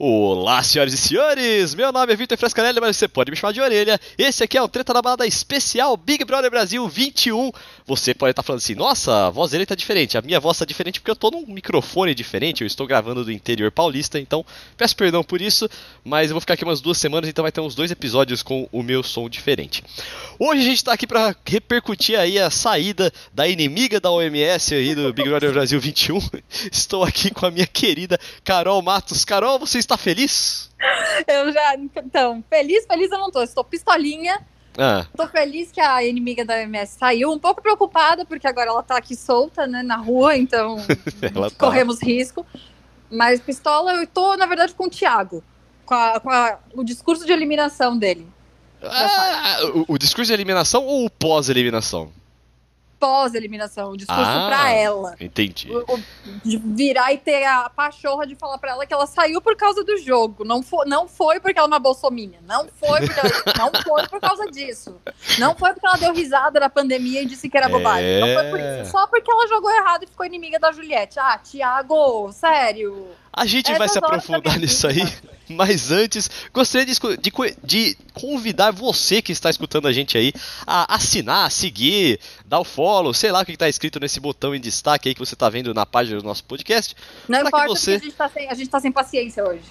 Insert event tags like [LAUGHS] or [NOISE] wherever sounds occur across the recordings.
Olá, senhoras e senhores! Meu nome é Vitor Frescarelli, mas você pode me chamar de orelha. Esse aqui é o Treta da Balada Especial Big Brother Brasil 21. Você pode estar falando assim, nossa, a voz dele tá diferente. A minha voz tá diferente porque eu tô num microfone diferente, eu estou gravando do interior paulista, então peço perdão por isso, mas eu vou ficar aqui umas duas semanas, então vai ter uns dois episódios com o meu som diferente. Hoje a gente tá aqui para repercutir aí a saída da inimiga da OMS aí do Big Brother Brasil 21. [LAUGHS] Estou aqui com a minha querida Carol Matos. Carol, você está feliz? Eu já. Então, feliz, feliz eu não tô. Estou pistolinha. Ah. Tô feliz que a inimiga da MS saiu. Um pouco preocupada, porque agora ela tá aqui solta, né, na rua, então [LAUGHS] tá. corremos risco. Mas pistola, eu tô, na verdade, com o Thiago. Com, a, com a, o discurso de eliminação dele. Ah, o, o discurso de eliminação ou o pós-eliminação? Pós-eliminação, o discurso ah, pra ela. Entendi. O, o, de virar e ter a pachorra de falar pra ela que ela saiu por causa do jogo. Não foi, não foi porque ela é uma bolsominion. Não foi porque ela, [LAUGHS] não foi por causa disso. Não foi porque ela deu risada na pandemia e disse que era bobagem. É... Não foi por isso. Só porque ela jogou errado e ficou inimiga da Juliette. Ah, Thiago, sério. A gente vai se aprofundar nisso aí. Mas antes, gostaria de, de, de, convidar você que está escutando a gente aí a assinar, seguir, dar o follow, sei lá o que está escrito nesse botão em destaque aí que você está vendo na página do nosso podcast. Não importa você... a gente está sem, tá sem paciência hoje.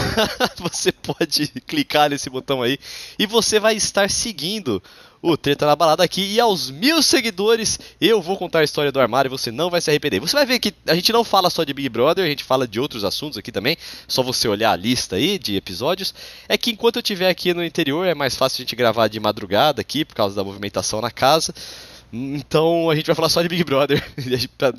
[LAUGHS] você pode clicar nesse botão aí e você vai estar seguindo o Treta na Balada aqui. E aos mil seguidores, eu vou contar a história do armário e você não vai se arrepender. Você vai ver que a gente não fala só de Big Brother, a gente fala de outros assuntos aqui também. Só você olhar a lista aí de episódios. É que enquanto eu estiver aqui no interior, é mais fácil a gente gravar de madrugada aqui, por causa da movimentação na casa. Então a gente vai falar só de Big Brother. [LAUGHS]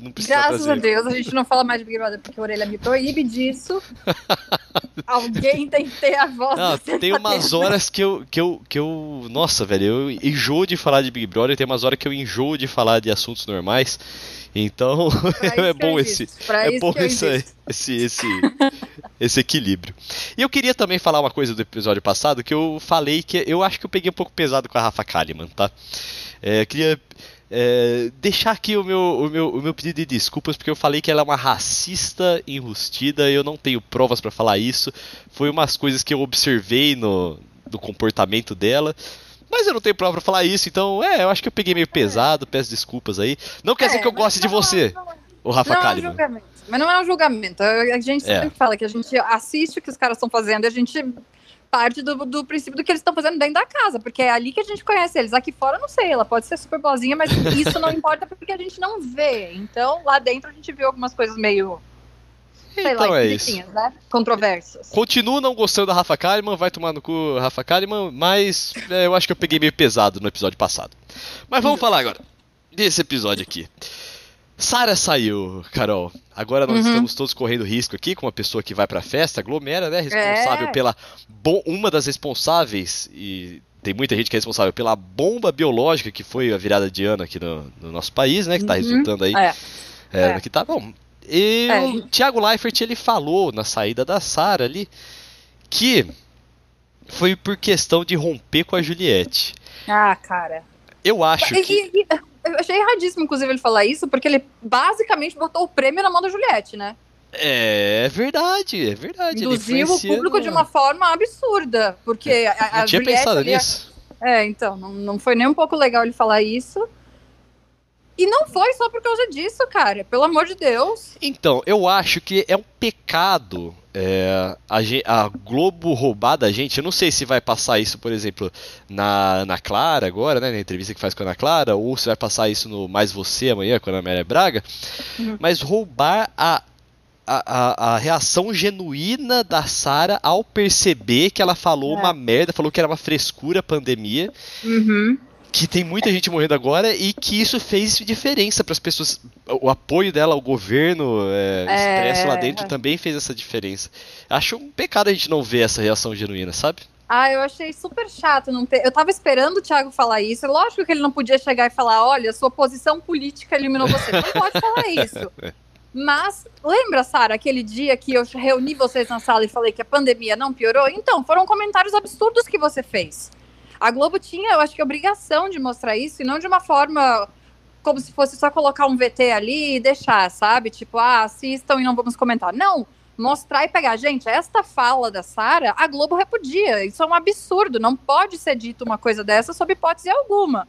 não Graças trazer. a Deus, a gente não fala mais de Big Brother porque a orelha me proíbe disso. [LAUGHS] Alguém tem que ter a voz não, Tem umas horas que eu, que, eu, que eu. Nossa, velho, eu enjoo de falar de Big Brother, tem umas horas que eu enjoo de falar de assuntos normais. Então [LAUGHS] é bom esse. É bom esse, esse, esse, esse equilíbrio. E eu queria também falar uma coisa do episódio passado que eu falei que eu acho que eu peguei um pouco pesado com a Rafa Kalimann, tá? É, queria é, deixar aqui o meu, o, meu, o meu pedido de desculpas, porque eu falei que ela é uma racista enrustida, eu não tenho provas para falar isso. Foi umas coisas que eu observei no, do comportamento dela. Mas eu não tenho prova pra falar isso, então é, eu acho que eu peguei meio pesado, peço desculpas aí. Não quer é, dizer que eu goste de você, não, o Rafa não Kalimann. É um mas não é um julgamento. A gente é. sempre fala que a gente assiste o que os caras estão fazendo e a gente parte do, do princípio do que eles estão fazendo dentro da casa, porque é ali que a gente conhece eles. Aqui fora, não sei, ela pode ser super boazinha, mas isso não [LAUGHS] importa porque a gente não vê. Então, lá dentro a gente viu algumas coisas meio. Sei então lá, é isso. Né? Controversas. Continuo não gostando da Rafa Kalimann, vai tomar no cu Rafa Kalimann, mas é, eu acho que eu peguei meio pesado no episódio passado. Mas vamos falar agora desse episódio aqui. Sara saiu, Carol. Agora nós uhum. estamos todos correndo risco aqui com uma pessoa que vai pra festa, aglomera, né? Responsável é. pela. Uma das responsáveis, e tem muita gente que é responsável pela bomba biológica que foi a virada de ano aqui no, no nosso país, né? Que tá uhum. resultando aí. É. É, é. Que tá bom. E é. o Thiago Leifert ele falou na saída da Sara ali que foi por questão de romper com a Juliette. Ah, cara. Eu acho que. Eu achei erradíssimo, inclusive, ele falar isso, porque ele basicamente botou o prêmio na mão da Juliette, né? É verdade, é verdade. Induziu o público de uma forma absurda, porque a, a, a tinha Juliette pensado nisso. É, então, não, não foi nem um pouco legal ele falar isso. E não foi só por causa disso, cara. Pelo amor de Deus. Então, eu acho que é um pecado é, a, a, Globo roubar da gente. Eu não sei se vai passar isso, por exemplo, na, na Clara agora, né? Na entrevista que faz com a Ana Clara, ou se vai passar isso no Mais Você amanhã com a Ana Maria Braga. Uhum. Mas roubar a, a, a, reação genuína da Sara ao perceber que ela falou é. uma merda, falou que era uma frescura a pandemia. Uhum que tem muita gente morrendo agora e que isso fez diferença para as pessoas. O apoio dela ao governo é, é... expresso lá dentro também fez essa diferença. Acho um pecado a gente não ver essa reação genuína, sabe? Ah, eu achei super chato não ter. Eu tava esperando o Thiago falar isso. Lógico que ele não podia chegar e falar: olha, sua posição política eliminou você. Não pode falar isso. [LAUGHS] Mas lembra, Sara, aquele dia que eu reuni vocês na sala e falei que a pandemia não piorou? Então, foram comentários absurdos que você fez. A Globo tinha, eu acho que, obrigação de mostrar isso, e não de uma forma como se fosse só colocar um VT ali e deixar, sabe? Tipo, ah, assistam e não vamos comentar. Não, mostrar e pegar. Gente, esta fala da Sara, a Globo repudia. Isso é um absurdo. Não pode ser dito uma coisa dessa sob hipótese alguma.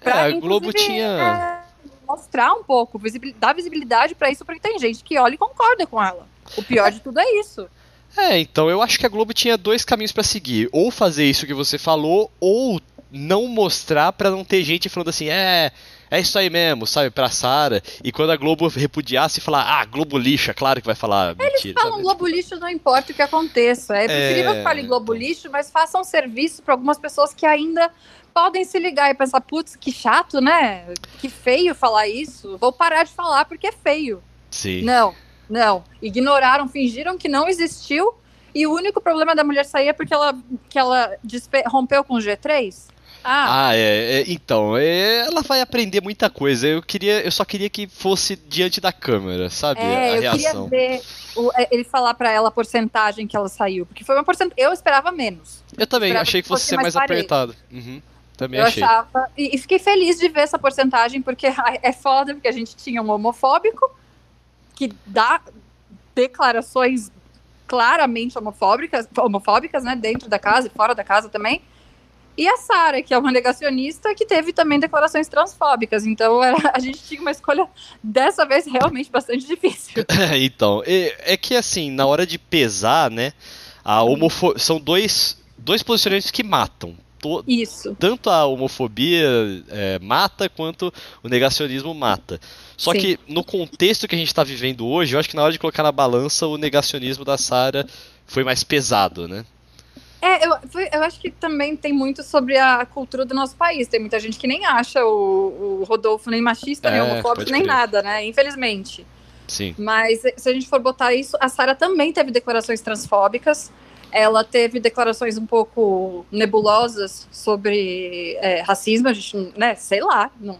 Pra, é, a Globo tinha. É, mostrar um pouco, dar visibilidade para isso, porque tem gente que olha e concorda com ela. O pior de tudo é isso. É, então eu acho que a Globo tinha dois caminhos para seguir. Ou fazer isso que você falou, ou não mostrar para não ter gente falando assim, é, é isso aí mesmo, sabe, pra Sara. E quando a Globo repudiasse, falar, ah, Globo lixo, é claro que vai falar Eles mentira. Eles falam sabe? Globo lixo, não importa o que aconteça. É preferível é... que fale Globo lixo, mas façam um serviço para algumas pessoas que ainda podem se ligar e pensar, putz, que chato, né? Que feio falar isso. Vou parar de falar porque é feio. Sim. Não, não. Ignoraram, fingiram que não existiu. E o único problema da mulher sair é porque ela, que ela rompeu com o G3. Ah, ah é, é, então, é, ela vai aprender muita coisa. Eu queria, eu só queria que fosse diante da câmera, sabe? É, a eu reação. queria ver o, é, ele falar para ela a porcentagem que ela saiu, porque foi uma porcentagem. Eu esperava menos. Eu também, eu achei que fosse, ser mais, mais apertado. Uhum, também eu achei. achava e, e, fiquei feliz de ver essa porcentagem, porque [LAUGHS] é foda, porque a gente tinha um homofóbico que dá declarações claramente homofóbicas, homofóbicas, né, dentro da casa e fora da casa também. E a Sara, que é uma negacionista que teve também declarações transfóbicas. Então a gente tinha uma escolha dessa vez realmente bastante difícil. [LAUGHS] então, é, é, que assim, na hora de pesar, né, a homofo são dois, dois posicionamentos que matam. Isso. Tanto a homofobia é, mata quanto o negacionismo mata. Só Sim. que no contexto que a gente está vivendo hoje, eu acho que na hora de colocar na balança o negacionismo da Sara foi mais pesado, né? É, eu, eu acho que também tem muito sobre a cultura do nosso país. Tem muita gente que nem acha o, o Rodolfo nem machista, é, nem homofóbico, nem nada, né? Infelizmente. Sim. Mas se a gente for botar isso, a Sara também teve declarações transfóbicas. Ela teve declarações um pouco nebulosas sobre é, racismo, a gente, né, sei lá, não,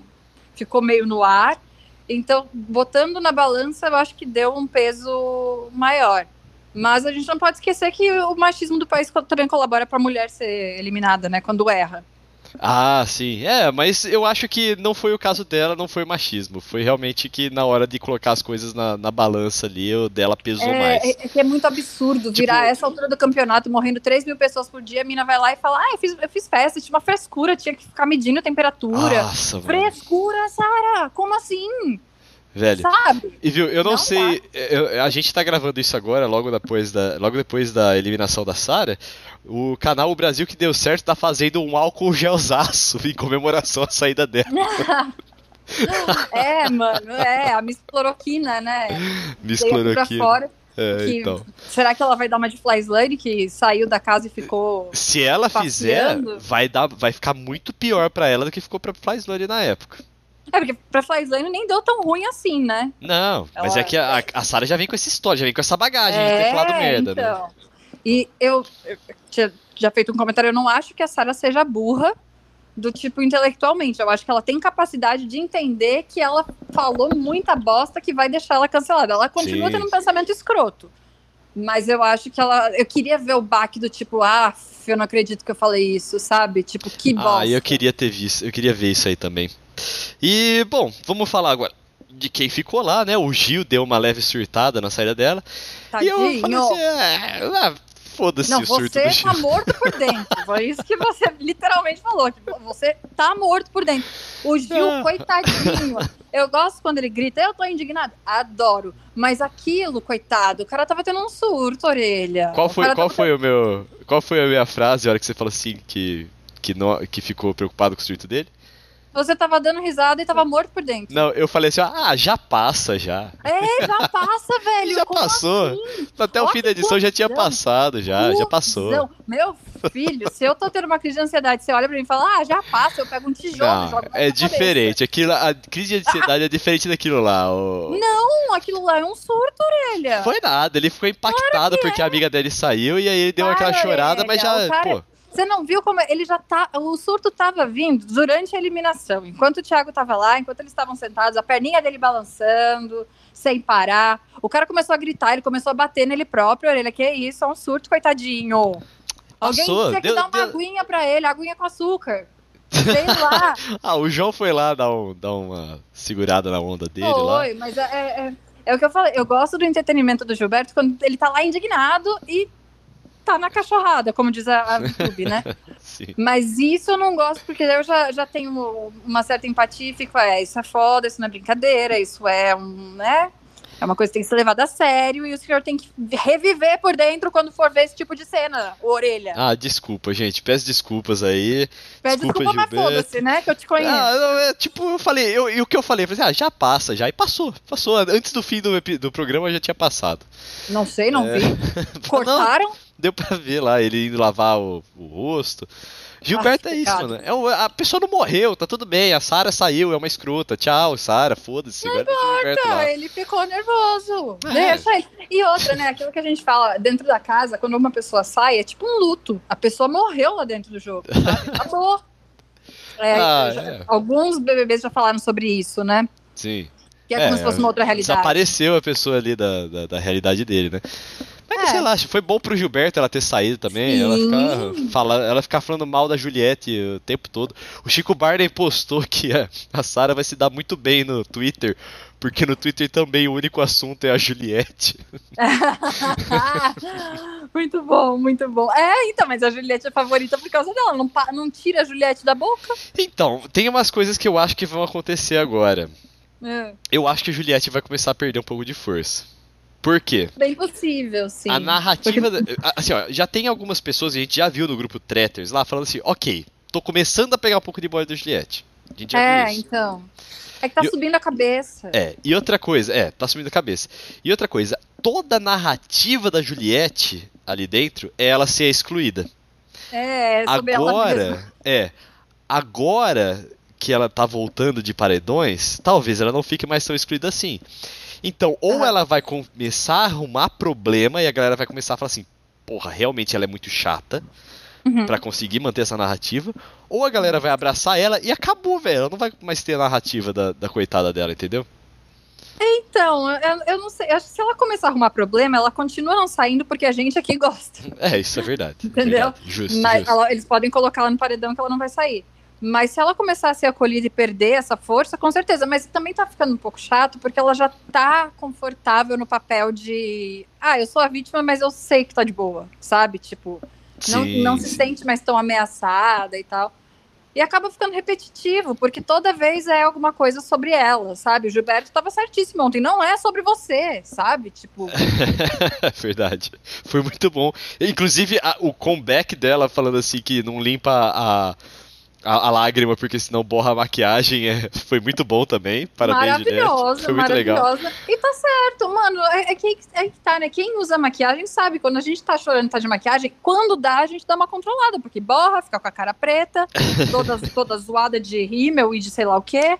ficou meio no ar. Então, botando na balança, eu acho que deu um peso maior. Mas a gente não pode esquecer que o machismo do país também colabora para a mulher ser eliminada, né? Quando erra. Ah, sim. É, mas eu acho que não foi o caso dela, não foi machismo. Foi realmente que na hora de colocar as coisas na, na balança ali, o dela pesou é, mais. É, é que é muito absurdo virar tipo... essa altura do campeonato, morrendo 3 mil pessoas por dia, a mina vai lá e fala: Ah, eu fiz, eu fiz festa, tinha uma frescura, tinha que ficar medindo a temperatura. Nossa, frescura, Sara! Como assim? Velho. Sabe? E viu, eu não, não sei. Eu, a gente tá gravando isso agora, logo depois da, logo depois da eliminação da Sara. O canal O Brasil que deu certo tá fazendo um álcool gelzaço em comemoração à saída dela. [LAUGHS] é, mano, é, a Miss Cloroquina, né? Miss Cloroquina. Fora, é, que, então. Será que ela vai dar uma de Flyslane que saiu da casa e ficou. Se ela passeando? fizer, vai, dar, vai ficar muito pior para ela do que ficou pra Flyslane na época. É, porque pra Flyslane nem deu tão ruim assim, né? Não, Ela... mas é que a, a Sarah já vem com essa história, já vem com essa bagagem é, de ter falado merda, né? então. né? E eu, eu tinha já feito um comentário, eu não acho que a Sarah seja burra do tipo intelectualmente. Eu acho que ela tem capacidade de entender que ela falou muita bosta que vai deixar ela cancelada. Ela continua Sim. tendo um pensamento escroto. Mas eu acho que ela. Eu queria ver o baque do tipo, ah, eu não acredito que eu falei isso, sabe? Tipo, que bosta. Ah, eu queria ter visto, eu queria ver isso aí também. E, bom, vamos falar agora de quem ficou lá, né? O Gil deu uma leve surtada na saída dela. Tadinho. E eu falei assim, é, ah, foda-se o surto do. Você tá morto por dentro. Foi isso que você [LAUGHS] literalmente falou. Tipo, você tá morto por dentro. O Gil, ah. coitadinho. Eu gosto quando ele grita, eu tô indignado. Adoro. Mas aquilo, coitado, o cara tava tendo um surto, orelha. Qual foi, qual foi o meu. Qual foi a minha frase a hora que você falou assim que, que, não, que ficou preocupado com o surto dele? Você tava dando risada e tava morto por dentro. Não, eu falei assim, ah, já passa já. É, já passa, [LAUGHS] velho. já passou. Assim? Até o fim da edição já tinha passado, já, já passou. Meu filho, se eu tô tendo uma crise de ansiedade, você olha pra mim e fala, ah, já passa, eu pego um tijolo Não, jogo É diferente. Aquilo, a crise de ansiedade é diferente daquilo lá. O... Não, aquilo lá é um surto, orelha. Foi nada, ele ficou impactado claro porque é. a amiga dele saiu e aí deu aquela chorada, orelha. mas já, cara... pô. Você não viu como ele já tá. O surto tava vindo durante a eliminação. Enquanto o Thiago tava lá, enquanto eles estavam sentados, a perninha dele balançando, sem parar. O cara começou a gritar, ele começou a bater nele próprio. Ele, que isso, é um surto, coitadinho. Alguém Passou, tinha que deu, dar uma deu... aguinha pra ele, aguinha com açúcar. [LAUGHS] Sei lá. ah, o João foi lá dar, um, dar uma segurada na onda dele foi, lá. Mas é, é, É o que eu falei, eu gosto do entretenimento do Gilberto quando ele tá lá indignado e tá na cachorrada, como diz a, a [LAUGHS] YouTube, né? Mas isso eu não gosto, porque eu já, já tenho uma certa empatia e fico, é, isso é foda, isso não é brincadeira, isso é um, né? É uma coisa que tem que ser levada a sério e o senhor tem que reviver por dentro quando for ver esse tipo de cena, orelha. Ah, desculpa, gente. Peço desculpas aí. Peço desculpa, desculpa mas foda-se, né? Que eu te conheço. Ah, é, tipo, eu falei, eu, e o que eu falei? Eu falei, ah, já passa, já. E passou, passou. Antes do fim do, do programa já tinha passado. Não sei, não é... vi. [LAUGHS] Cortaram? Não, deu pra ver lá, ele indo lavar o, o rosto. Gilberto é isso, mano. É, a pessoa não morreu, tá tudo bem. A Sara saiu, é uma escrota. Tchau, Sara, foda-se. Não importa, ele ficou nervoso. É. Deixa ele. E outra, né? Aquilo que a gente fala dentro da casa, quando uma pessoa sai, é tipo um luto. A pessoa morreu lá dentro do jogo. Sabe? [LAUGHS] Acabou. É, ah, já, é. Alguns BBBs já falaram sobre isso, né? Sim. Que é, como é, se fosse uma outra realidade. Desapareceu a pessoa ali da, da, da realidade dele, né? Mas é. sei lá, foi bom pro Gilberto ela ter saído também. Ela ficar, fala, ela ficar falando mal da Juliette o tempo todo. O Chico Barney postou que a, a Sara vai se dar muito bem no Twitter, porque no Twitter também o único assunto é a Juliette. [LAUGHS] muito bom, muito bom. É, então, mas a Juliette é favorita por causa dela. Não, não tira a Juliette da boca. Então, tem umas coisas que eu acho que vão acontecer agora. É. Eu acho que a Juliette vai começar a perder um pouco de força. Por quê? Bem possível, sim. A narrativa. Porque... Assim, ó, já tem algumas pessoas, a gente já viu no grupo Tretters lá, falando assim: ok, tô começando a pegar um pouco de boy da Juliette. A gente já é, viu isso. então. É que tá e, subindo a cabeça. É, e outra coisa, é, tá subindo a cabeça. E outra coisa, toda a narrativa da Juliette ali dentro é ela ser excluída. É, é sobre agora, ela é, agora que ela tá voltando de paredões, talvez ela não fique mais tão excluída assim. Então, ou ela vai começar a arrumar problema e a galera vai começar a falar assim: porra, realmente ela é muito chata uhum. para conseguir manter essa narrativa, ou a galera vai abraçar ela e acabou, velho. Ela não vai mais ter a narrativa da, da coitada dela, entendeu? Então, eu, eu não sei. Acho que se ela começar a arrumar problema, ela continua não saindo porque a gente aqui gosta. É, isso é verdade. Entendeu? Verdade. Justo, Mas justo. Ela, eles podem colocar ela no paredão que ela não vai sair. Mas se ela começar a ser acolhida e perder essa força, com certeza. Mas também tá ficando um pouco chato, porque ela já tá confortável no papel de. Ah, eu sou a vítima, mas eu sei que tá de boa, sabe? Tipo, não, não se sente mais tão ameaçada e tal. E acaba ficando repetitivo, porque toda vez é alguma coisa sobre ela, sabe? O Gilberto estava certíssimo ontem, não é sobre você, sabe? Tipo. [LAUGHS] Verdade. Foi muito bom. Inclusive, a, o comeback dela falando assim que não limpa a a, a, lágrima, porque senão borra a maquiagem. É, [LAUGHS] foi muito bom também. Parabéns, Maravilhosa, Foi muito maravilhosa. Legal. E tá certo, mano. É, é, que, é que tá, né? Quem usa maquiagem sabe, quando a gente tá chorando tá de maquiagem, quando dá, a gente dá uma controlada, porque borra, fica com a cara preta, [LAUGHS] toda, toda zoada de rímel e de sei lá o quê.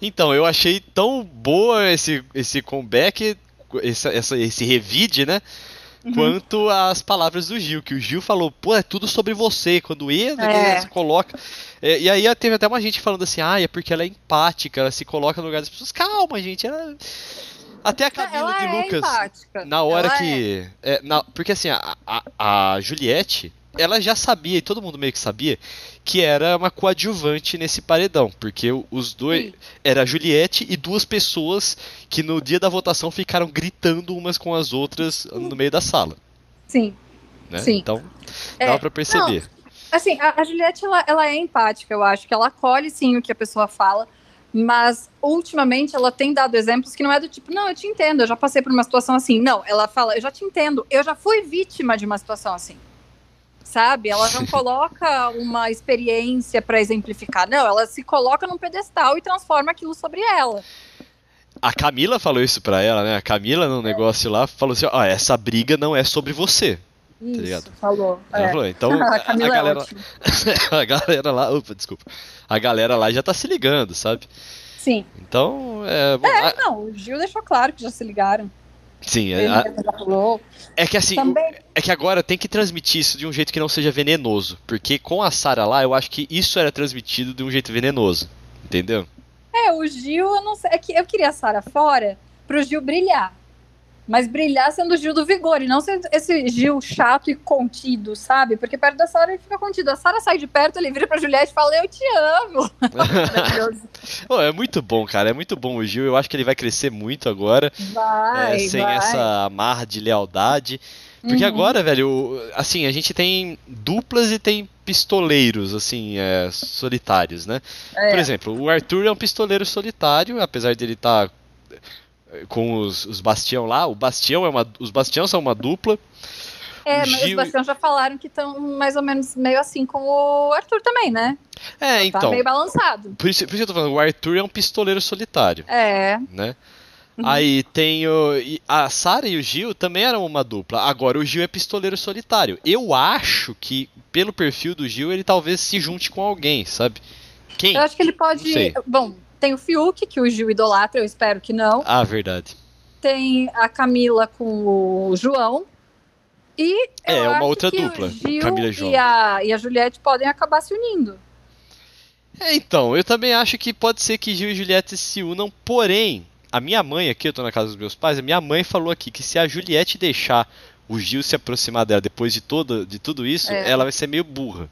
Então, eu achei tão boa esse, esse comeback, esse, essa, esse revide, né? Uhum. quanto as palavras do Gil, que o Gil falou, pô, é tudo sobre você, quando ele é. se coloca. É, e aí teve até uma gente falando assim, ah, é porque ela é empática, ela se coloca no lugar das pessoas. Calma, gente, ela. Até a Camila ela de é Lucas, empática. na hora ela que. É. é. Na, porque assim, a, a, a Juliette, ela já sabia, e todo mundo meio que sabia, que era uma coadjuvante nesse paredão, porque os dois. Sim. Era a Juliette e duas pessoas que no dia da votação ficaram gritando umas com as outras no meio da sala. Sim. Né? Sim. Então, dá é, pra perceber. Não, assim, a, a Juliette, ela, ela é empática, eu acho, que ela acolhe sim o que a pessoa fala. Mas ultimamente ela tem dado exemplos que não é do tipo, não, eu te entendo, eu já passei por uma situação assim. Não, ela fala, eu já te entendo, eu já fui vítima de uma situação assim sabe? Ela não coloca uma experiência para exemplificar, não, ela se coloca num pedestal e transforma aquilo sobre ela. A Camila falou isso pra ela, né? A Camila, no negócio lá, falou assim: ó, essa briga não é sobre você. Tá isso, tá falou. É. falou, então [LAUGHS] a, a, é galera. É [LAUGHS] a galera lá. Opa, desculpa. A galera lá já tá se ligando, sabe? Sim. Então, é. É, não, o Gil deixou claro que já se ligaram. Sim, é, a... é que assim, Também... é que agora tem que transmitir isso de um jeito que não seja venenoso, porque com a Sara lá, eu acho que isso era transmitido de um jeito venenoso, entendeu? É, o Gil, eu não sei, é que eu queria a Sara fora pro Gil brilhar. Mas brilhar sendo o Gil do Vigor, e não ser esse Gil chato e contido, sabe? Porque perto da Sara ele fica contido. A Sara sai de perto, ele vira pra Juliette e fala, eu te amo. [LAUGHS] oh, é muito bom, cara. É muito bom o Gil. Eu acho que ele vai crescer muito agora. Vai, é, sem vai. essa amarra de lealdade. Porque uhum. agora, velho, assim, a gente tem duplas e tem pistoleiros, assim, é, solitários, né? É. Por exemplo, o Arthur é um pistoleiro solitário, apesar dele estar tá com os, os Bastião lá. O Bastião é uma, os Bastião são uma dupla. É, mas Gil... os Bastião já falaram que estão mais ou menos meio assim com o Arthur também, né? É, então. Tá meio balançado. Por isso, por isso que eu tô falando, o Arthur é um pistoleiro solitário. É. Né? Uhum. Aí tem o. A Sara e o Gil também eram uma dupla. Agora o Gil é pistoleiro solitário. Eu acho que, pelo perfil do Gil, ele talvez se junte com alguém, sabe? Quem? Eu acho que ele pode. Bom, tem o Fiuk, que o Gil idolatra, eu espero que não. Ah, verdade. Tem a Camila com o João. E é, uma outra dupla. Camila e João. E a, e a Juliette podem acabar se unindo. É, então, eu também acho que pode ser que Gil e Juliette se unam, porém, a minha mãe aqui, eu tô na casa dos meus pais, a minha mãe falou aqui que se a Juliette deixar o Gil se aproximar dela depois de, todo, de tudo isso, é. ela vai ser meio burra.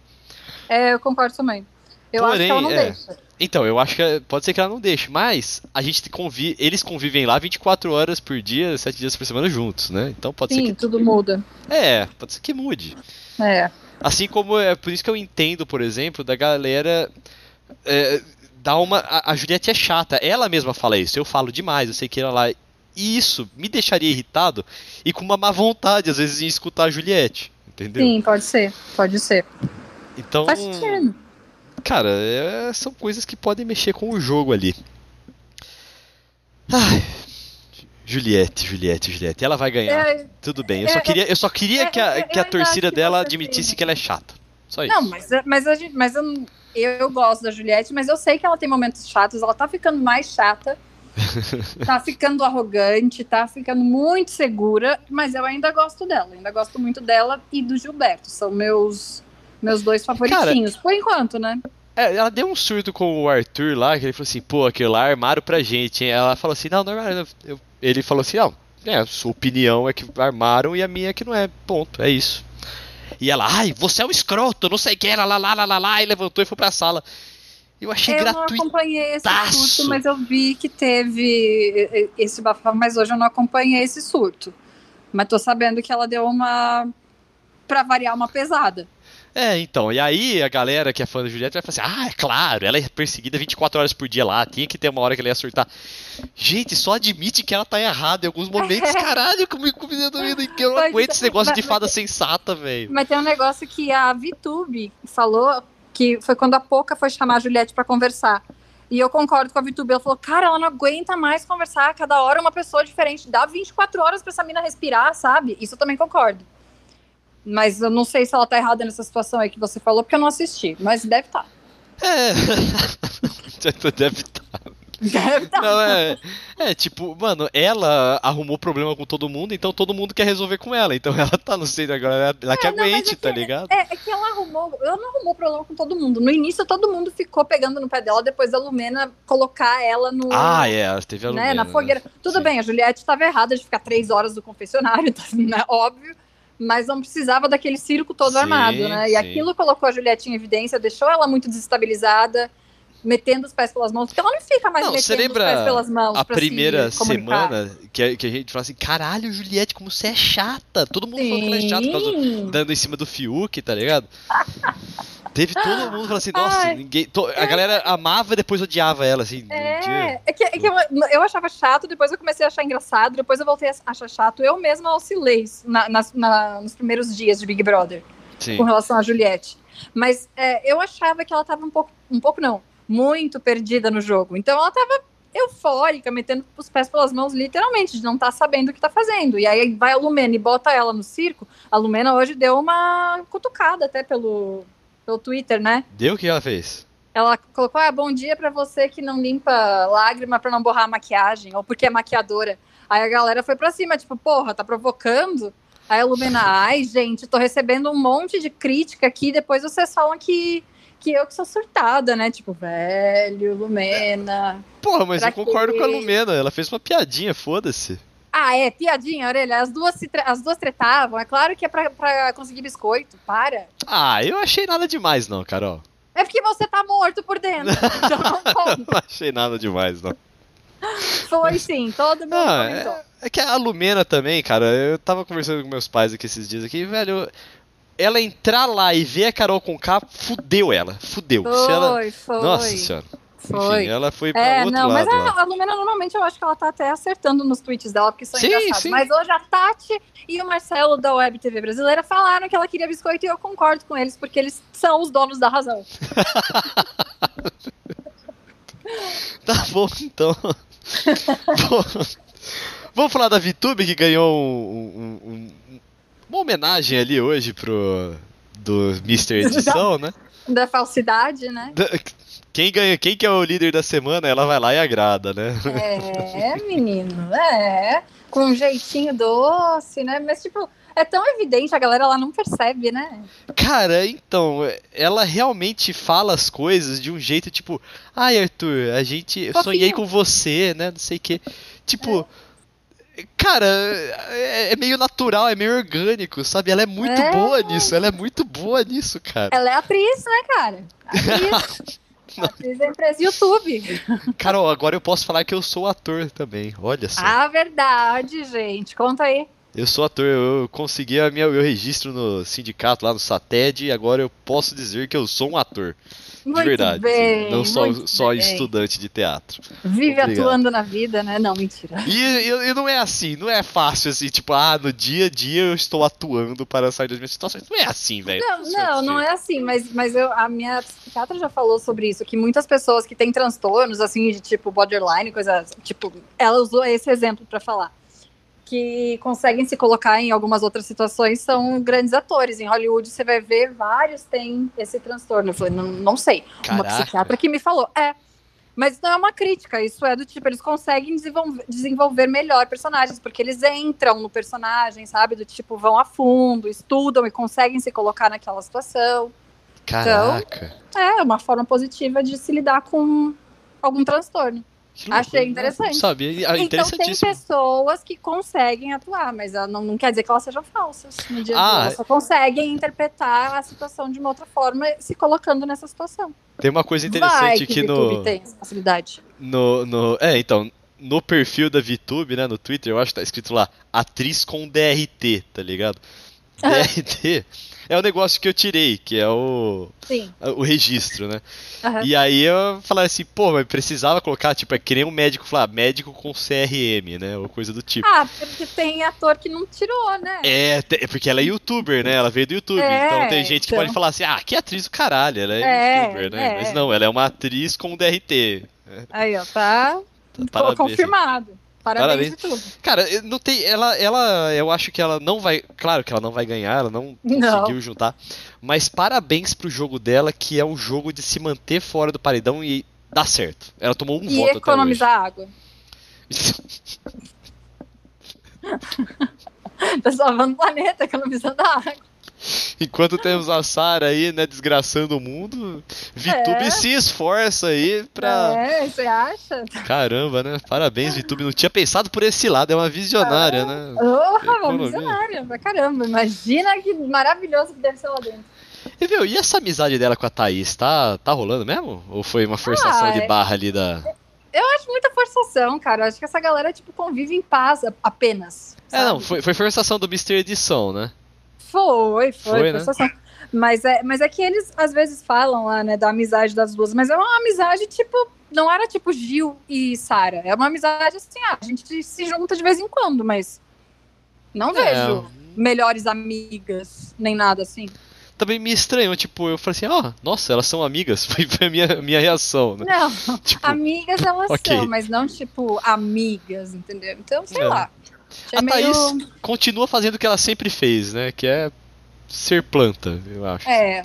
É, eu concordo também. Eu Porém, acho que ela não é. deixa. Então, eu acho que pode ser que ela não deixe, mas a gente convive, eles convivem lá 24 horas por dia, 7 dias por semana juntos, né? Então pode Sim, ser que tudo muda. É, pode ser que mude. É. Assim como é por isso que eu entendo, por exemplo, da galera é, dar uma a, a Juliette é chata, ela mesma fala isso. Eu falo demais, eu sei que ela lá e isso me deixaria irritado e com uma má vontade às vezes em escutar a Juliette, entendeu? Sim, pode ser, pode ser. Então, Faz sentido cara, é, são coisas que podem mexer com o jogo ali. Ai, Juliette, Juliette, Juliette. Ela vai ganhar. É, Tudo bem. Eu, é, só queria, eu só queria é, que a, que a torcida que dela admitisse que ela é chata. Só isso. Não, mas, mas, a mas eu, eu gosto da Juliette, mas eu sei que ela tem momentos chatos. Ela tá ficando mais chata. [LAUGHS] tá ficando arrogante, tá ficando muito segura, mas eu ainda gosto dela. Ainda gosto muito dela e do Gilberto. São meus meus dois favoritinhos, Cara, por enquanto, né? É, ela deu um surto com o Arthur lá, que ele falou assim, pô, aquilo lá armaram pra gente, hein? Ela falou assim, não, não armaram. Eu, ele falou assim, não, é, a sua opinião é que armaram e a minha é que não é, ponto, é isso. E ela, ai, você é um escroto, não sei o que, lá, lá, lá, lá, lá, lá, e levantou e foi pra sala. Eu achei eu gratuito. Eu não acompanhei esse surto, mas eu vi que teve esse bafafá, mas hoje eu não acompanhei esse surto. Mas tô sabendo que ela deu uma, pra variar, uma pesada. É, então, e aí a galera que é fã da Juliette vai falar assim: ah, é claro, ela é perseguida 24 horas por dia lá, tinha que ter uma hora que ela ia surtar. Gente, só admite que ela tá errada em alguns momentos. [LAUGHS] Caralho, comigo que eu não aguento esse negócio mas, de fada mas, sensata, velho. Mas tem um negócio que a VTube falou, que foi quando a Poca foi chamar a Juliette para conversar. E eu concordo com a VTube. Ela falou, cara, ela não aguenta mais conversar. Cada hora uma pessoa diferente. Dá 24 horas pra essa mina respirar, sabe? Isso eu também concordo. Mas eu não sei se ela tá errada nessa situação aí que você falou, porque eu não assisti. Mas deve estar. Tá. É. [LAUGHS] deve estar. Tá. Deve. Tá. Não, é, é, tipo, mano, ela arrumou problema com todo mundo, então todo mundo quer resolver com ela. Então ela tá no centro agora, ela, é, que aguente, é tá ligado? É, é, que ela arrumou, ela não arrumou problema com todo mundo. No início todo mundo ficou pegando no pé dela, depois a Lumena colocar ela no. Ah, é, teve a Lumena. Né, na fogueira. Né? Tudo Sim. bem, a Juliette estava errada de ficar três horas no confessionário, [LAUGHS] tá, né, óbvio mas não precisava daquele circo todo sim, armado, né? E sim. aquilo colocou a Juliette em evidência, deixou ela muito desestabilizada, metendo os pés pelas mãos, porque ela não fica mais não, metendo os pés pelas mãos. A primeira semana que a, que a gente fala assim: caralho, Juliette, como você é chata. Todo mundo sim. falando que ela é chata, por causa dando em cima do Fiuk, tá ligado? Teve [GASPS] todo mundo falando assim, nossa, ninguém. To, a é. galera amava e depois odiava ela, assim. É, é que, é que eu, eu, achava chato, depois eu comecei a achar engraçado, depois eu voltei a achar chato. Eu mesma oscilei na, na, na, nos primeiros dias de Big Brother Sim. com relação a Juliette. Mas é, eu achava que ela tava um pouco, um pouco não, muito perdida no jogo. Então ela tava eufórica, metendo os pés pelas mãos, literalmente, de não estar tá sabendo o que tá fazendo. E aí vai a Lumena e bota ela no circo. A Lumena hoje deu uma cutucada até pelo, pelo Twitter, né? Deu o que ela fez? Ela colocou: ah, bom dia para você que não limpa lágrima para não borrar a maquiagem, ou porque é maquiadora. Aí a galera foi pra cima, tipo, porra, tá provocando? Aí a Lumena, [LAUGHS] ai, gente, tô recebendo um monte de crítica aqui, depois vocês falam que, que eu que sou surtada, né? Tipo, velho, Lumena. Porra, mas eu quê? concordo com a Lumena, ela fez uma piadinha, foda-se. Ah, é, piadinha, orelha. As duas, se as duas tretavam. É claro que é pra, pra conseguir biscoito. Para. Ah, eu achei nada demais, não, Carol. É porque você tá morto por dentro. [LAUGHS] Então não não achei nada demais, não. Foi sim, todo mundo ah, é, é, que a Lumena também, cara, eu tava conversando com meus pais aqui esses dias aqui, velho. Ela entrar lá e ver a Carol com K, fudeu ela. Fudeu. Foi, ela... foi. Nossa senhora. Foi. Enfim, ela foi pra é, outro não, lado. Mas a, a, Lumena, normalmente, eu acho que ela tá até acertando nos tweets dela, porque são sim, engraçados. Sim. Mas hoje a Tati e o Marcelo da Web TV brasileira falaram que ela queria biscoito e eu concordo com eles, porque eles são os donos da razão. [LAUGHS] tá bom, então. [LAUGHS] Vamos falar da VTube que ganhou um, um, um, uma homenagem ali hoje pro do Mr. Edição, [LAUGHS] né? Da falsidade, né? Da, quem ganha, quem que é o líder da semana, ela vai lá e agrada, né? É, menino, é. Com um jeitinho doce, né? Mas, tipo, é tão evidente, a galera lá não percebe, né? Cara, então, ela realmente fala as coisas de um jeito tipo, ai, Arthur, a gente. Fofinho. sonhei com você, né? Não sei o quê. Tipo. É. Cara, é, é, meio natural, é meio orgânico, sabe? Ela é muito é. boa nisso, ela é muito boa nisso, cara. Ela é atriz, né, cara? [LAUGHS] Atriz. Atriz da empresa YouTube. Carol, agora eu posso falar que eu sou ator também. Olha só. Ah, verdade, gente. Conta aí. Eu sou ator, eu consegui a minha, meu registro no sindicato lá no SATED e agora eu posso dizer que eu sou um ator. Muito de verdade. Bem, não só, só estudante de teatro. Vive Obrigado. atuando na vida, né? Não, mentira. E, e, e, não é assim, não é fácil assim, tipo, ah, no dia a dia eu estou atuando para sair das minhas situações. Não é assim, velho. Não, não, não é assim, mas, mas eu, a minha psiquiatra já falou sobre isso, que muitas pessoas que têm transtornos, assim, de tipo borderline, coisa, tipo, ela usou esse exemplo para falar que conseguem se colocar em algumas outras situações são grandes atores. Em Hollywood você vai ver vários têm esse transtorno. Eu falei, não, não sei. Caraca. Uma psiquiatra que me falou, é. Mas não é uma crítica, isso é do tipo, eles conseguem desenvolver, desenvolver melhor personagens, porque eles entram no personagem, sabe? Do tipo, vão a fundo, estudam e conseguem se colocar naquela situação. Caraca. Então, é uma forma positiva de se lidar com algum transtorno. Achei interessante. Não sabia. Ah, então tem pessoas que conseguem atuar, mas não, não quer dizer que elas sejam falsas no dia ah, Elas só conseguem interpretar a situação de uma outra forma, se colocando nessa situação. Tem uma coisa interessante Vai que, que no. tem essa facilidade. No, no, é, então, no perfil da VTube, né, no Twitter, eu acho que tá escrito lá, atriz com DRT, tá ligado? DRT é o negócio que eu tirei, que é o, Sim. o registro, né? Uhum. E aí eu falei assim, pô, mas precisava colocar, tipo, é que nem um médico falar, médico com CRM, né? Ou coisa do tipo. Ah, porque tem ator que não tirou, né? É, porque ela é youtuber, né? Ela veio do YouTube. É, então tem gente então... que pode falar assim, ah, que atriz do caralho, ela é, é youtuber, né? É. Mas não, ela é uma atriz com DRT. Aí, ó, tá. tá confirmado. Parabéns, Parabéns. tudo. Cara, não tem. Ela, ela. Eu acho que ela não vai. Claro que ela não vai ganhar, ela não, não. conseguiu juntar. Mas parabéns pro jogo dela, que é um jogo de se manter fora do paredão e dá certo. Ela tomou um e voto economizar água. [LAUGHS] tá salvando o planeta, economizando água. Enquanto temos a Sara aí, né, desgraçando o mundo, Vitube é. se esforça aí pra. É, você acha? Caramba, né? Parabéns, Vitube. Não tinha pensado por esse lado, é uma visionária, ah. né? Oh, uma visionária, pra caramba. Imagina que maravilhoso que deve ser lá dentro. E, viu, e essa amizade dela com a Thaís, tá, tá rolando mesmo? Ou foi uma forçação ah, de barra ali da. Eu acho muita forçação, cara. Eu acho que essa galera, tipo, convive em paz apenas. Sabe? É, não, foi, foi forçação do Mr. Edição, né? Foi, foi, foi né? Mas é, mas é que eles às vezes falam lá, né, da amizade das duas, mas é uma amizade tipo, não era tipo Gil e Sara, é uma amizade assim, ah, a gente se junta de vez em quando, mas não é. vejo melhores amigas, nem nada assim. Também me estranhou, tipo, eu falei assim, ó, oh, nossa, elas são amigas, [LAUGHS] foi a minha, minha reação, né? Não, [LAUGHS] tipo, amigas elas okay. são, mas não tipo amigas, entendeu? Então, sei é. lá. A meio... Thaís continua fazendo o que ela sempre fez, né? Que é ser planta, eu acho. É.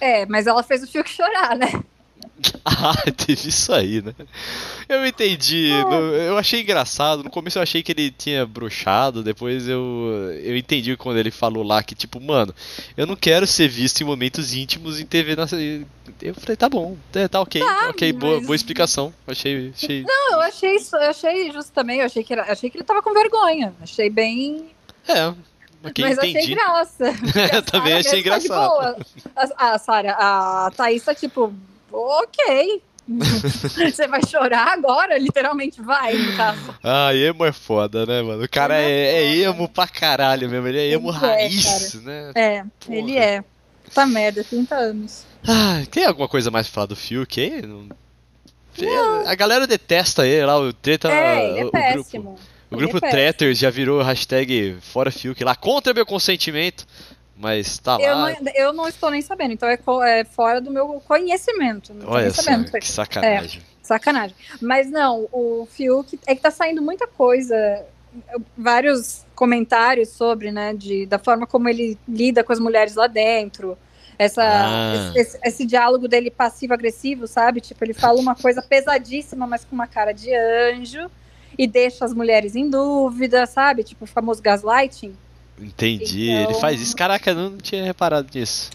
É, mas ela fez o Fiuk chorar, né? [LAUGHS] Ah, teve isso aí, né? Eu entendi. Eu achei engraçado. No começo eu achei que ele tinha bruxado. Depois eu, eu entendi quando ele falou lá que, tipo, mano, eu não quero ser visto em momentos íntimos em TV. Na... Eu falei, tá bom, é, tá ok, tá, ok, mas... boa, boa explicação. Achei, achei. Não, eu achei isso, eu achei justo também. Eu achei que, era, achei que ele tava com vergonha. Achei bem. É, mas entendi. [LAUGHS] achei graça. também achei engraçado. Tá a, a Sara, a Thaís tá tipo, ok. [LAUGHS] Você vai chorar agora? Literalmente vai, no caso. Ah, emo é foda, né, mano? O cara é, é, é emo pra caralho mesmo. Ele é emo ele é, raiz, é, né? É, Porra. ele é. Puta merda, 30 anos. Ah, tem alguma coisa mais pra falar do Fiuk aí? Não... A galera detesta ele lá, o treta. É, ele é o péssimo. Grupo. O grupo é Tretters já virou hashtag fora Fiuk lá, contra meu consentimento. Mas tá eu lá. Não, eu não estou nem sabendo, então é, é fora do meu conhecimento. Não Olha só, sabendo. que sacanagem. É, sacanagem. Mas não, o Fiuk é que tá saindo muita coisa, vários comentários sobre, né, de, da forma como ele lida com as mulheres lá dentro. Essa, ah. esse, esse, diálogo dele passivo-agressivo, sabe? Tipo, ele fala uma coisa pesadíssima, mas com uma cara de anjo, e deixa as mulheres em dúvida, sabe? Tipo, o famoso gaslighting. Entendi. Então... Ele faz isso. Caraca, eu não tinha reparado nisso.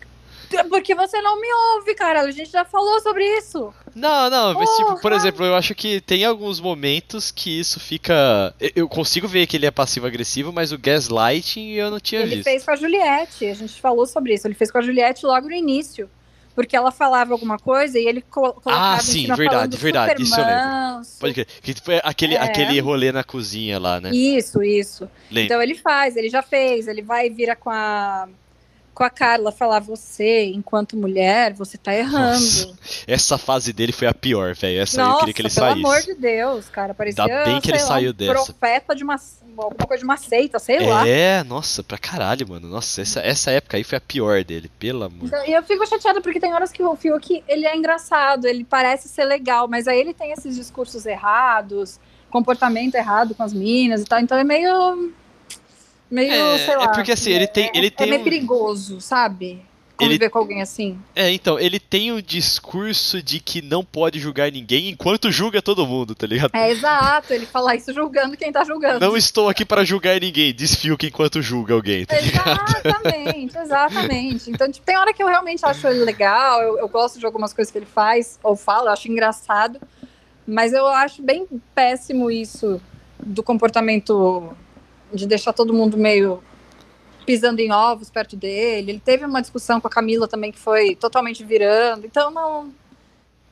Porque você não me ouve, cara. A gente já falou sobre isso. Não, não, mas tipo, por exemplo, eu acho que tem alguns momentos que isso fica. Eu consigo ver que ele é passivo-agressivo, mas o gaslighting eu não tinha ele visto. Ele fez com a Juliette, a gente falou sobre isso. Ele fez com a Juliette logo no início. Porque ela falava alguma coisa e ele colocava Ah, sim, verdade, verdade. Isso eu lembro. Pode crer. Que foi aquele, é. aquele rolê na cozinha lá, né? Isso, isso. Lembro. Então ele faz, ele já fez, ele vai e vira com a com a Carla falar você, enquanto mulher, você tá errando. Nossa, essa fase dele foi a pior, velho. Essa Nossa, eu queria que ele pelo saísse. Pelo amor de Deus, cara, parecia Ainda bem que ele lá, saiu um dessa. profeta de uma alguma coisa de uma seita, sei é, lá. É, nossa, pra caralho, mano. Nossa, essa, essa época aí foi a pior dele, pelo amor. Então, e eu fico chateada porque tem horas que o Fiuk, ele é engraçado, ele parece ser legal, mas aí ele tem esses discursos errados, comportamento errado com as minas e tal, então é meio meio, é, sei é lá. É porque assim, ele tem. Ele é, tem é meio um... perigoso, sabe? Conviver ele... com alguém assim. É, então, ele tem o discurso de que não pode julgar ninguém enquanto julga todo mundo, tá ligado? É, exato, ele fala isso julgando quem tá julgando. Não estou aqui para julgar ninguém, desfio que enquanto julga alguém, tá Exatamente, exatamente. Então, tipo, tem hora que eu realmente acho ele legal, eu, eu gosto de algumas coisas que ele faz, ou fala, eu acho engraçado, mas eu acho bem péssimo isso do comportamento de deixar todo mundo meio pisando em ovos perto dele. Ele teve uma discussão com a Camila também que foi totalmente virando. Então não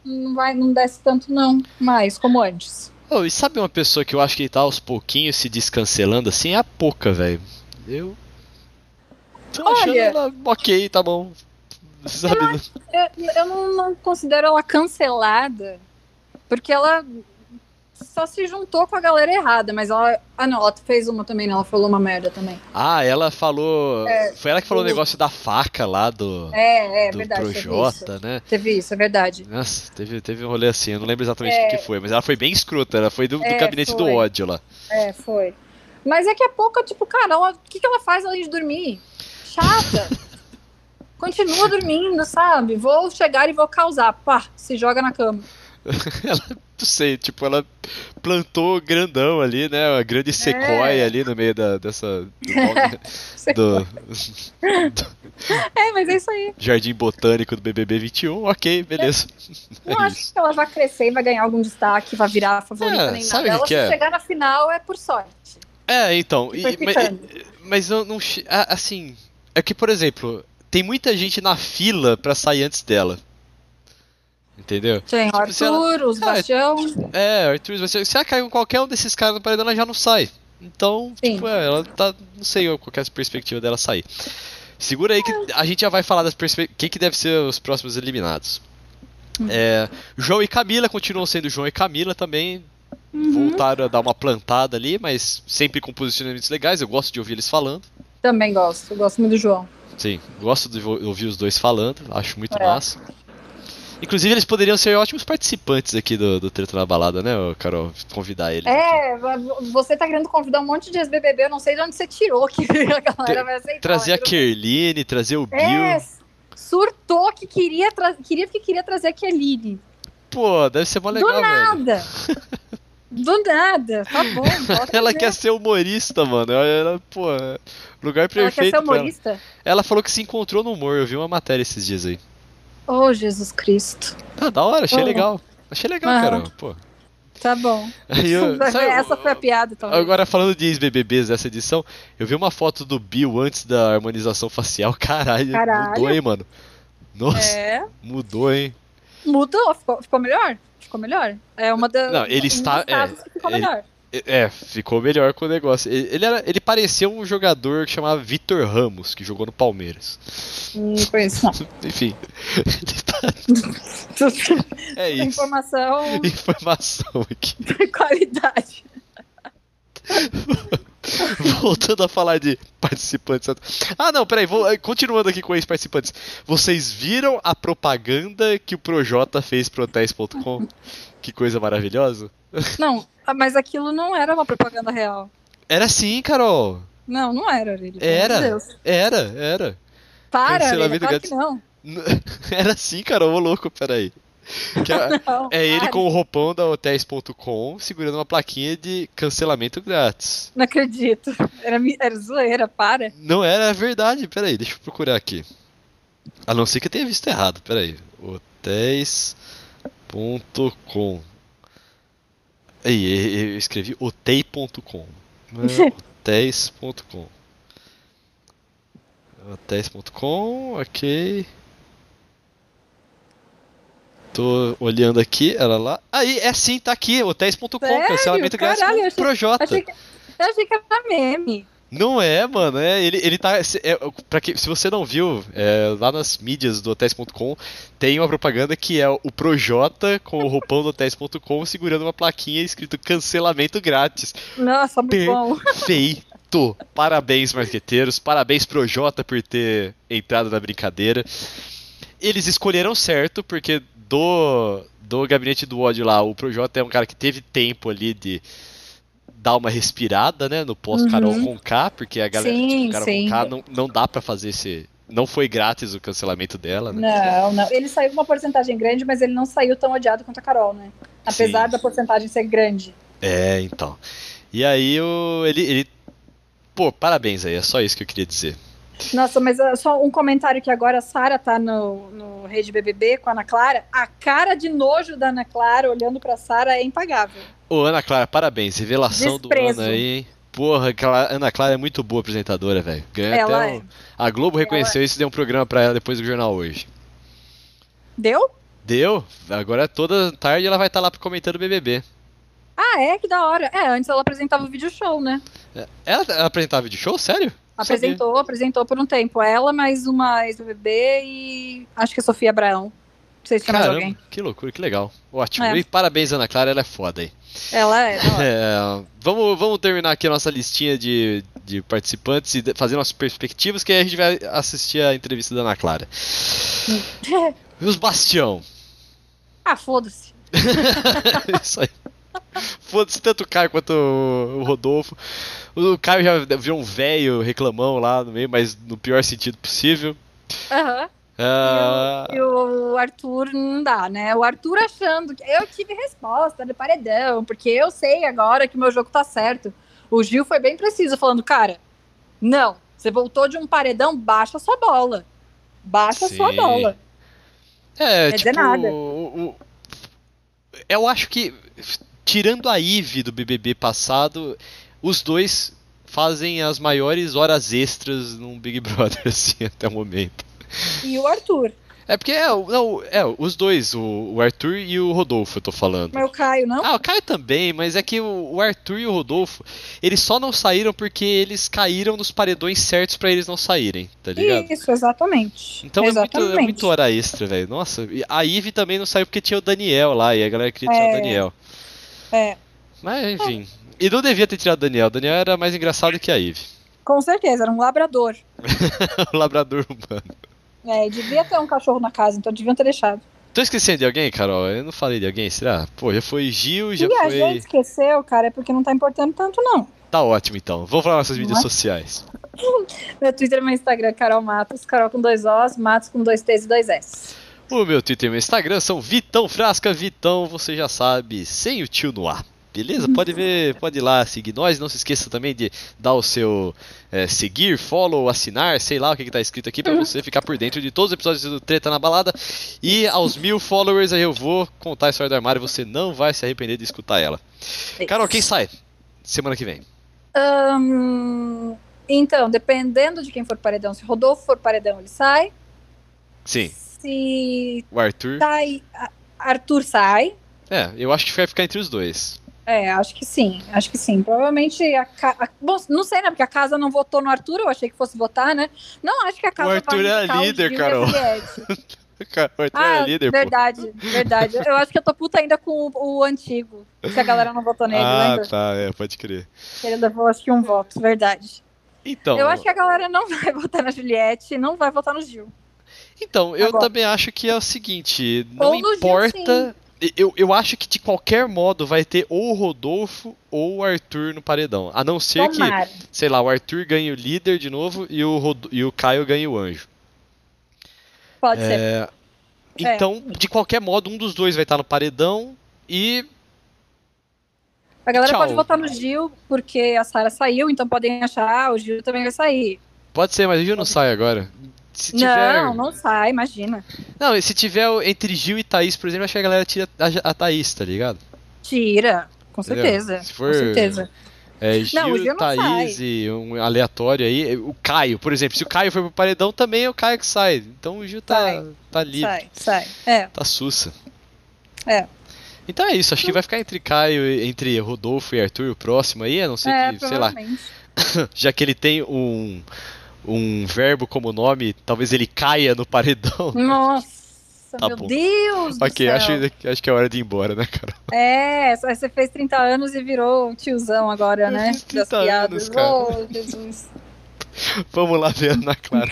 não vai não desce tanto não, mais como antes. Oh, e sabe uma pessoa que eu acho que tá aos pouquinhos se descancelando assim? É a Poca, velho. Eu tô achando Olha, ela ok, tá bom. Sabe? Eu, eu, eu não, não considero ela cancelada, porque ela só se juntou com a galera errada, mas ela. Ah, não, ela fez uma também, né? Ela falou uma merda também. Ah, ela falou. É, foi ela que falou o negócio da faca lá do. É, é, do verdade. Projota, né? Teve isso, é verdade. Nossa, teve, teve um rolê assim, eu não lembro exatamente o é, que foi, mas ela foi bem escrota, ela foi do, do é, gabinete foi. do ódio lá. É, foi. Mas é que a pouco, tipo, cara, o que, que ela faz além de dormir? Chata. [LAUGHS] Continua dormindo, sabe? Vou chegar e vou causar. Pá, se joga na cama. [LAUGHS] ela, não sei, tipo, ela plantou grandão ali, né? Uma grande sequoia é. ali no meio da, dessa. Do, [LAUGHS] do, [LAUGHS] é, mas é isso aí. Jardim Botânico do BBB 21, ok, beleza. É. Não [LAUGHS] é acho que ela vai crescer e vai ganhar algum destaque, vai virar favorita é, nem nada. Ela, que se é? chegar na final, é por sorte. É, então. E, mas, mas eu não. Assim. É que, por exemplo, tem muita gente na fila pra sair antes dela. Entendeu? Tem tipo, Arthur, ela... os Bastião. É, Arthur, os Bastião. Se ela cair com qualquer um desses caras no paredão, ela já não sai. Então, Sim. tipo, é, ela tá. Não sei qual é a perspectiva dela sair. Segura aí que a gente já vai falar das perspectivas. Quem que deve ser os próximos eliminados? Uhum. É, João e Camila continuam sendo João e Camila também. Uhum. Voltaram a dar uma plantada ali, mas sempre com posicionamentos legais. Eu gosto de ouvir eles falando. Também gosto, eu gosto muito do João. Sim, gosto de ouvir os dois falando, acho muito é. massa. Inclusive, eles poderiam ser ótimos participantes aqui do, do Treta na Balada, né, Carol? Convidar eles. É, aqui. você tá querendo convidar um monte de ex-BBB, eu não sei de onde você tirou que [LAUGHS] a galera vai aceitar. Trazer a Kerline, trazer o Bill. É, surtou que queria, queria que queria trazer a Kelly. Pô, deve ser mó legal, Do nada. Do nada, tá bom. [LAUGHS] ela quer ser humorista, mano. Ela, pô, lugar perfeito. Ela quer ser humorista? Ela. ela. falou que se encontrou no humor. Eu vi uma matéria esses dias aí. Oh, Jesus Cristo. Ah, da hora, achei oh. legal. Achei legal, ah. cara. Pô. Tá bom. Eu, [LAUGHS] sabe, Essa foi a piada, talvez. Agora, falando de ex-BBBs dessa edição, eu vi uma foto do Bill antes da harmonização facial. [LAUGHS] Caralho, Caralho. mudou, hein, mano? Nossa, é. mudou, hein? Mudou, ficou, ficou melhor? Ficou melhor. É uma das. Não, ele está. É, ficou ele, melhor. É, ficou melhor com o negócio. Ele, era, ele parecia um jogador que chamava Vitor Ramos, que jogou no Palmeiras. Não conheço, [LAUGHS] não. Enfim. [LAUGHS] é isso. Informação. Informação aqui. [LAUGHS] De qualidade. Voltando a falar de participantes. Ah, não, peraí, vou, continuando aqui com ex-participantes. Vocês viram a propaganda que o Projota fez pro hotéis.com? Que coisa maravilhosa. Não, mas aquilo não era uma propaganda real. Era sim, Carol. Não, não era, Aurílio. Era. Era, era. Para, Aurílio, claro que não. [LAUGHS] Era sim, Carol, ô louco, peraí. É, [LAUGHS] não, é, ele com o roupão da hotéis.com segurando uma plaquinha de cancelamento grátis. Não acredito. Era, era zoeira, para. Não era é verdade, peraí, deixa eu procurar aqui. A não ser que eu tenha visto errado, peraí. Hotéis.com Aí, eu escrevi otei.com. Hotéis.com. Hotéis.com, ok. Tô olhando aqui, ela lá. Aí, é sim, tá aqui, hotéis.com, cancelamento grátis pro Projota. Achei que, achei que era meme. Não é, mano. É, ele, ele tá. É, pra que, se você não viu, é, lá nas mídias do hotéis.com tem uma propaganda que é o Projota com o roupão do hotéis.com segurando uma plaquinha escrito cancelamento grátis. Nossa, muito bom. Perfeito! Parabéns, marqueteiros. Parabéns, Projota, por ter entrado na brincadeira. Eles escolheram certo, porque do, do gabinete do ódio lá, o Projota é um cara que teve tempo ali de dar uma respirada, né, no pós-Carol uhum. com K, porque a galera sim, tipo, Carol sim. com K não, não dá para fazer esse. Não foi grátis o cancelamento dela, né? Não, não. Ele saiu com uma porcentagem grande, mas ele não saiu tão odiado quanto a Carol, né? Apesar sim. da porcentagem ser grande. É, então. E aí o, ele, ele. Pô, parabéns aí, é só isso que eu queria dizer. Nossa, mas uh, só um comentário que agora a Sara tá no, no Rede BBB com a Ana Clara. A cara de nojo da Ana Clara olhando pra Sara é impagável. Ô, Ana Clara, parabéns. Revelação Desprezo. do ano aí. Porra, aquela Ana Clara é muito boa apresentadora, velho. Ganha ela até um... é. A Globo reconheceu ela isso e deu um programa pra ela depois do jornal hoje. Deu? Deu. Agora toda tarde ela vai estar tá lá comentando o BBB. Ah, é? Que da hora. É, antes ela apresentava o vídeo show, né? É, ela, ela apresentava vídeo show? Sério? Apresentou, Sabia. apresentou por um tempo. Ela, mais uma ex-BBB e acho que a Sofia Abraão. Não sei se mais alguém. Que loucura, que legal. Ótimo. É. E parabéns, Ana Clara, ela é foda aí. Ela é. Ela é. [LAUGHS] é. vamos, vamos terminar aqui a nossa listinha de, de participantes e fazer nossas perspectivas, que aí a gente vai assistir a entrevista da Ana Clara. [LAUGHS] e os Bastião? Ah, foda-se. [LAUGHS] Isso aí. Foda-se tanto o Caio quanto o Rodolfo. O Caio já virou um velho reclamão lá no meio, mas no pior sentido possível. Aham. Uhum. Uh... E, o, o, Arthur não dá, né? O Arthur achando que eu tive resposta do paredão, porque eu sei agora que meu jogo tá certo. O Gil foi bem preciso, falando, cara, não, você voltou de um paredão, baixa sua bola. Baixa Sim. sua bola. É, Quer tipo, nada. O, o, eu acho que, tirando a Ive do BBB passado, os dois fazem as maiores horas extras num Big Brother, [LAUGHS] assim, até o momento. E o Arthur. É porque é, não, é os dois, o, o, Arthur e o Rodolfo, eu tô falando. Mas o Caio não? Ah, o Caio também, mas é que o, o Arthur e o Rodolfo, eles só não saíram porque eles caíram nos paredões certos para eles não saírem, tá ligado? Isso, exatamente. Então exatamente. É, muito, é muito hora extra, velho. Nossa, a Ivy também não saiu porque tinha o Daniel lá, e a galera queria tirar é, o Daniel. É. Mas enfim. E não devia ter tirado o Daniel. O Daniel era mais engraçado que a Ivy. Com certeza, era um labrador. [LAUGHS] um labrador humano. É, devia ter um cachorro na casa, então deviam ter deixado. Tô esquecendo de alguém, Carol? Eu não falei de alguém, será? Pô, já foi Gil, já e foi. a gente esqueceu, cara, é porque não tá importando tanto, não. Tá ótimo, então. Vou falar nossas mídias sociais. [LAUGHS] meu Twitter e meu Instagram, Carol Matos. Carol com dois Os, Matos com dois T's e dois S. O meu Twitter e meu Instagram são Vitão Frasca. Vitão, você já sabe, sem o tio no ar. Beleza? Pode ver, pode ir lá seguir nós. Não se esqueça também de dar o seu é, seguir, follow, assinar, sei lá o que, está escrito aqui para você ficar por dentro de todos os episódios do Treta na Balada. E aos mil followers aí eu vou contar a história do armário. Você não vai se arrepender de escutar ela. Carol, quem sai semana que vem? Um, então, dependendo de quem for paredão, se Rodolfo for paredão, ele sai. Sim. Se. O Arthur. Sai, Arthur sai. É, eu acho que vai ficar entre os dois. É, acho que sim, acho que sim. Provavelmente a, a Bom, não sei, né? Porque a casa não votou no Arthur, eu achei que fosse votar, né? Não acho que a casa o [LAUGHS] Arthur é a líder, Carol. o Arthur ah, é líder, verdade, pô. verdade. Eu acho que eu tô puta ainda com o, o, antigo, que a galera não votou nele, ah, lembra? tá, é, pode crer. Ele levou, acho que um voto, verdade. Então... Eu acho que a galera não [LAUGHS] vai votar na Juliette, não vai votar no Gil. Então, eu Agora. também acho que é o seguinte, não importa... Gil, eu, eu acho que de qualquer modo vai ter ou o Rodolfo ou o Arthur no paredão. A não ser Tomara. que, sei lá, o Arthur ganhe o líder de novo e o, Rod e o Caio ganhe o anjo. Pode é... ser. Então, é. de qualquer modo, um dos dois vai estar no paredão e. A galera Tchau. pode votar no Gil, porque a Sara saiu, então podem achar, ah, o Gil também vai sair. Pode ser, mas o Gil não sai agora. Se tiver... Não, não sai, imagina. Não, se tiver entre Gil e Thaís, por exemplo, acho que a galera tira a, a Thaís, tá ligado? Tira, com certeza. Se for, com certeza. É, Gil, não, Gil Thaís sai. e um aleatório aí. O Caio, por exemplo, se o Caio for pro paredão, também é o Caio que sai. Então o Gil tá, sai, tá livre. Sai, sai. É. Tá sussa. É. Então é isso, acho que vai ficar entre Caio, entre Rodolfo e Arthur o próximo aí, a não ser é, que, sei lá. [LAUGHS] Já que ele tem um um verbo como nome, talvez ele caia no paredão. [LAUGHS] Nossa, tá meu bom. Deus Ok. Acho, acho que é hora de ir embora, né, cara? É, você fez 30 anos e virou tiozão agora, Eu né? 30 anos, cara. Oh, Jesus. [LAUGHS] Vamos lá ver a Ana Clara.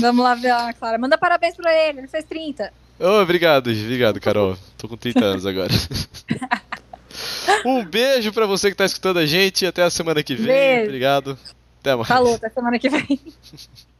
Vamos lá ver a Ana Clara. Manda parabéns pra ele, ele fez 30. Oh, obrigado, obrigado, Carol. Tô com 30 anos agora. [LAUGHS] um beijo pra você que tá escutando a gente. Até a semana que vem. Beijo. Obrigado. Até mais. Falou, até semana que vem. [LAUGHS]